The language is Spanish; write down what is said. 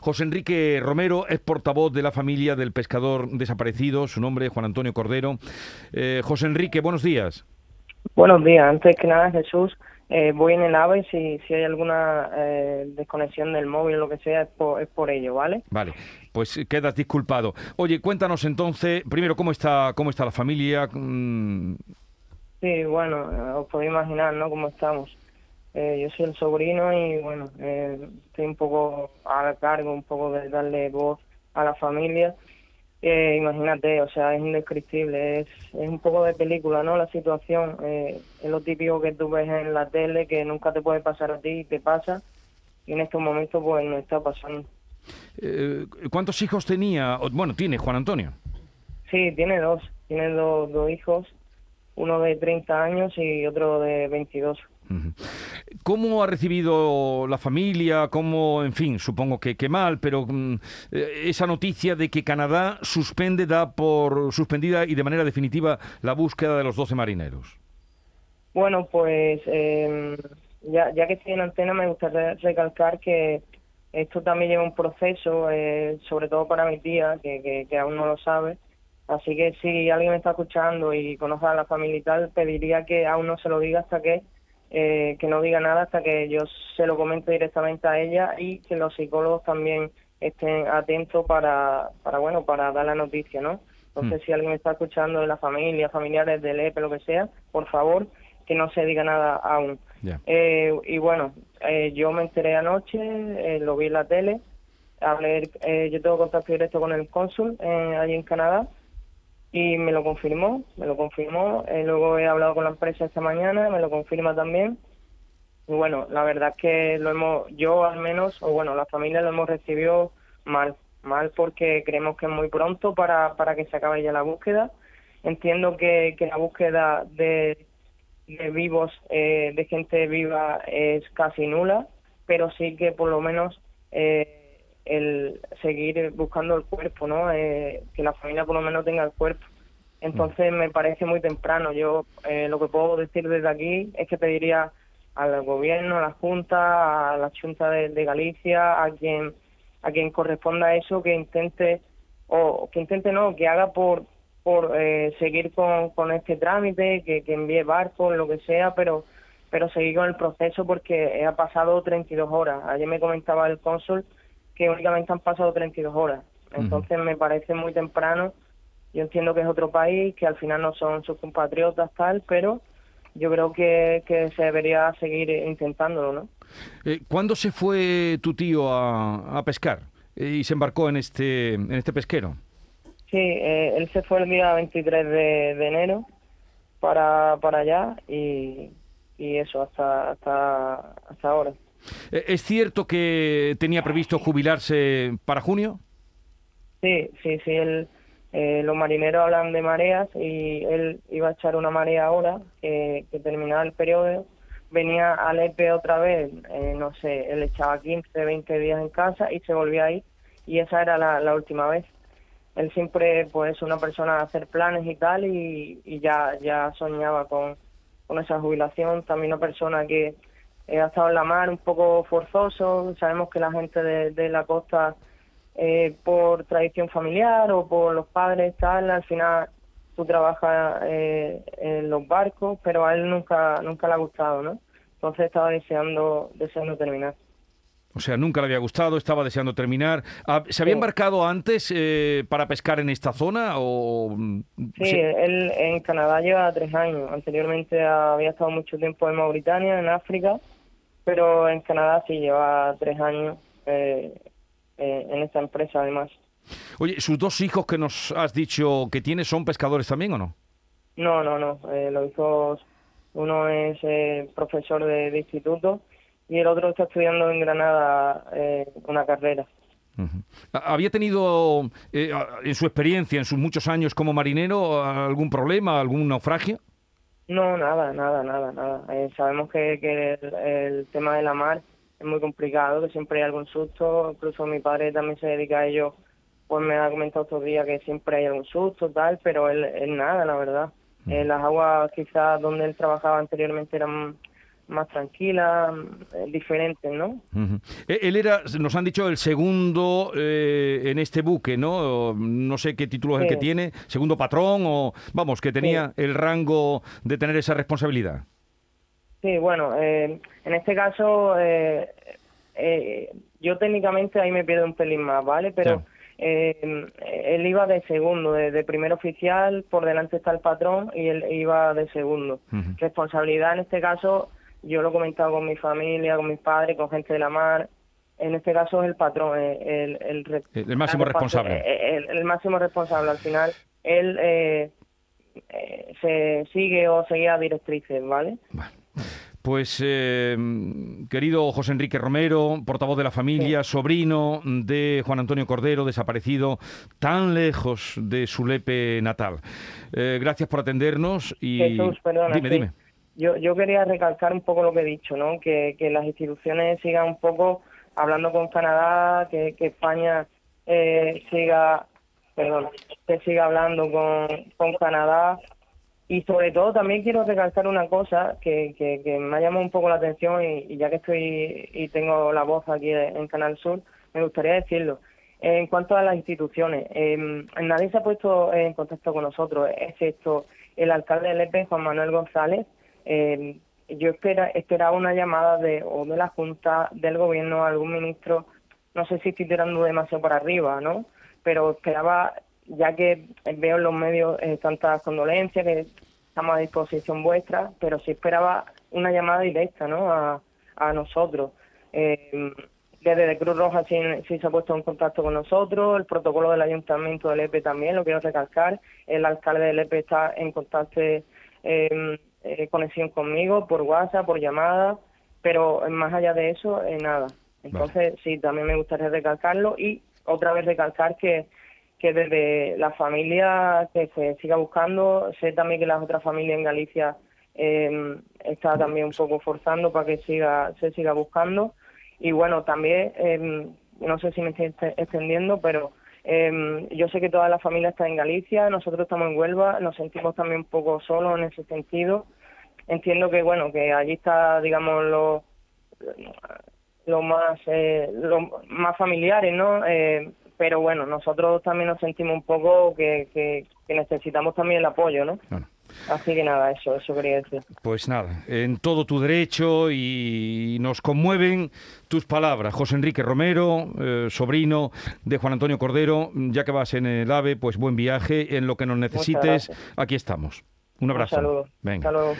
José Enrique Romero es portavoz de la familia del pescador desaparecido, su nombre es Juan Antonio Cordero. Eh, José Enrique, buenos días. Buenos días, antes que nada Jesús, eh, voy en el AVE, si, si hay alguna eh, desconexión del móvil o lo que sea, es por, es por ello, ¿vale? Vale, pues quedas disculpado. Oye, cuéntanos entonces, primero, ¿cómo está, cómo está la familia? Mm, Sí, bueno, os podéis imaginar, ¿no?, cómo estamos. Eh, yo soy el sobrino y, bueno, eh, estoy un poco a cargo, un poco de darle voz a la familia. Eh, imagínate, o sea, es indescriptible, es, es un poco de película, ¿no?, la situación. Eh, es lo típico que tú ves en la tele, que nunca te puede pasar a ti y te pasa. Y en estos momentos, pues, no está pasando. eh, ¿Cuántos hijos tenía? Bueno, tiene Juan Antonio. Sí, tiene dos, tiene dos, dos hijos, uno de 30 años y otro de 22. Ujú. ¿Cómo ha recibido la familia? ¿Cómo, en fin, supongo que, que mal, pero mm, eh, esa noticia de que Canadá suspende, da por suspendida y de manera definitiva la búsqueda de los 12 marineros? Bueno, pues eh, ya, ya que estoy en antena me gustaría recalcar que esto también lleva un proceso, eh, sobre todo para mi tía, que, que, que aún no lo sabe. Así que si alguien me está escuchando y conoce a la familia y tal, pediría que aún no se lo diga hasta que, eh, que no diga nada hasta que yo se lo comente directamente a ella y que los psicólogos también estén atentos para, para bueno, para dar la noticia, ¿no? Entonces, Mm. si alguien está escuchando de la familia, familiares del EPE, lo que sea, por favor, que no se diga nada aún. Eh, y bueno, eh, yo me enteré anoche, eh, lo vi en la tele, hablé, eh, yo tengo contacto directo con el cónsul eh, allí en Canadá y me lo confirmó, me lo confirmó. Eh, luego he hablado con la empresa esta mañana, me lo confirma también. Y bueno, la verdad es que lo hemos, yo al menos, o bueno, la familia lo hemos recibido mal, mal porque creemos que es muy pronto para, para que se acabe ya la búsqueda. Entiendo que, que la búsqueda de, de vivos, eh, de gente viva es casi nula, pero sí que por lo menos eh, el seguir buscando el cuerpo, ¿no? Eh, que la familia por lo menos tenga el cuerpo. Entonces me parece muy temprano. Yo eh, lo que puedo decir desde aquí es que pediría al gobierno, a la Junta, a la Junta de, de Galicia, a quien a quien corresponda eso, que intente o que intente no, que haga por por eh, seguir con, con este trámite, que, que envíe barcos, lo que sea, pero pero seguir con el proceso porque ha pasado 32 horas. Ayer me comentaba el cónsul que únicamente han pasado 32 horas. Entonces me parece muy temprano. Yo entiendo que es otro país, que al final no son sus compatriotas tal, pero yo creo que, que se debería seguir intentándolo, ¿no? Eh, ¿Cuándo se fue tu tío a, a pescar eh, y se embarcó en este, en este pesquero? Sí, eh, él se fue el día 23 de, de enero para, para allá y, y eso hasta, hasta, hasta ahora. ¿Es cierto que tenía previsto jubilarse para junio? Sí, sí, sí, él, eh, los marineros hablan de mareas y él iba a echar una marea ahora que, terminaba el periodo. Venía al EPE otra vez, eh, no sé, él echaba 15, 20 días en casa y se volvía ahí y esa era la, última vez. Él siempre, pues, una persona de hacer planes y tal y, y ya, ya soñaba con, con esa jubilación. También una persona que eh, ha estado en la mar un poco forzoso. Sabemos que la gente de la costa eh, por tradición familiar o por los padres tal al final tú trabajas eh, en los barcos pero a él nunca nunca le ha gustado no entonces estaba deseando deseando terminar O sea, nunca le había gustado, estaba deseando terminar. Ah, ¿Se había Sí. embarcado antes eh, para pescar en esta zona o...? mm, sí él en Canadá lleva tres años anteriormente había estado mucho tiempo en Mauritania en África pero en Canadá sí lleva tres años eh, eh, en esta empresa además Oye, ¿sus dos hijos que nos has dicho que tiene son pescadores también o no? No, no, no. Eh, los hijos, uno es eh, profesor de, de instituto y el otro está estudiando en Granada eh, una carrera. ¿Había tenido en su experiencia, en sus muchos años como marinero, algún problema, algún naufragio? No, nada, nada, nada, nada. Sabemos que, que el, el tema de la mar es muy complicado, que siempre hay algún susto. Incluso mi padre también se dedica a ello, pues me ha comentado estos días que siempre hay algún susto, tal, pero él, él nada, la verdad. Eh, las aguas quizás donde él trabajaba anteriormente eran más tranquilas, eh, diferentes, ¿no? E, él era, nos han dicho, el segundo eh, en este buque, ¿no? No sé qué título es el que tiene, segundo patrón o, vamos, que tenía el rango de tener esa responsabilidad. Sí, bueno, eh, en este caso, eh, eh, yo técnicamente ahí me pierdo un pelín más, ¿vale? Pero él iba de segundo, de, primer oficial, por delante está el patrón y él iba de segundo. Responsabilidad en este caso, yo lo he comentado con mi familia, con mis padres, con gente de la mar. En este caso es el patrón, el, el, el, máximo responsable. El, máximo responsable. Al final, él se sigue o seguía directrices, ¿vale? Vale. Pues, eh, querido José Enrique Romero, portavoz de la familia, sobrino de Juan Antonio Cordero, desaparecido tan lejos de su lepe natal. Eh, gracias por atendernos y... Jesús, perdona, dime, dime. Yo, yo quería recalcar un poco lo que he dicho, ¿no? Que, las instituciones sigan un poco hablando con Canadá, que, España eh, siga, perdón, que siga hablando con, con Canadá y sobre todo también quiero recalcar una cosa que, que, me ha llamado un poco la atención y, ya que estoy y tengo la voz aquí en Canal Sur, me gustaría decirlo. En cuanto a las instituciones, eh, nadie se ha puesto en contacto con nosotros, excepto el alcalde de Lepe, Juan Manuel González. Em, yo espera, esperaba una llamada de o de la Junta, del Gobierno, algún ministro, no sé si estoy tirando demasiado para arriba, ¿no? Pero esperaba ya que veo en los medios eh, tantas condolencias que estamos a disposición vuestra, pero sí esperaba una llamada directa ¿no? a, a nosotros. Eh, desde Cruz Roja sí, se ha puesto en contacto con nosotros, el protocolo del ayuntamiento del EPE también, lo quiero recalcar, el alcalde del EPE está en contacto, eh, conexión conmigo por WhatsApp, por llamada, pero más allá de eso, nada. Entonces, sí, también me gustaría recalcarlo y otra vez recalcar que que desde la familia que se siga buscando, sé también que las otras familias en Galicia eh, está también un poco forzando para que siga se siga buscando. Y bueno también eh, no sé si me estoy extendiendo pero eh, yo sé que toda la familia está en Galicia nosotros estamos en Huelva nos sentimos también un poco solos en ese sentido. Entiendo que bueno que allí está digamos lo lo más eh, lo más familiares no eh, pero bueno, nosotros también nos sentimos un poco que, necesitamos también el apoyo, ¿no? Así que nada, eso, eso quería decir. Pues nada, en todo tu derecho y nos conmueven tus palabras. José Enrique Romero, eh, sobrino de Juan Antonio Cordero, ya que vas en el AVE, pues buen viaje. En lo que nos necesites, aquí estamos. Un abrazo. Un saludo. Venga. Hasta luego.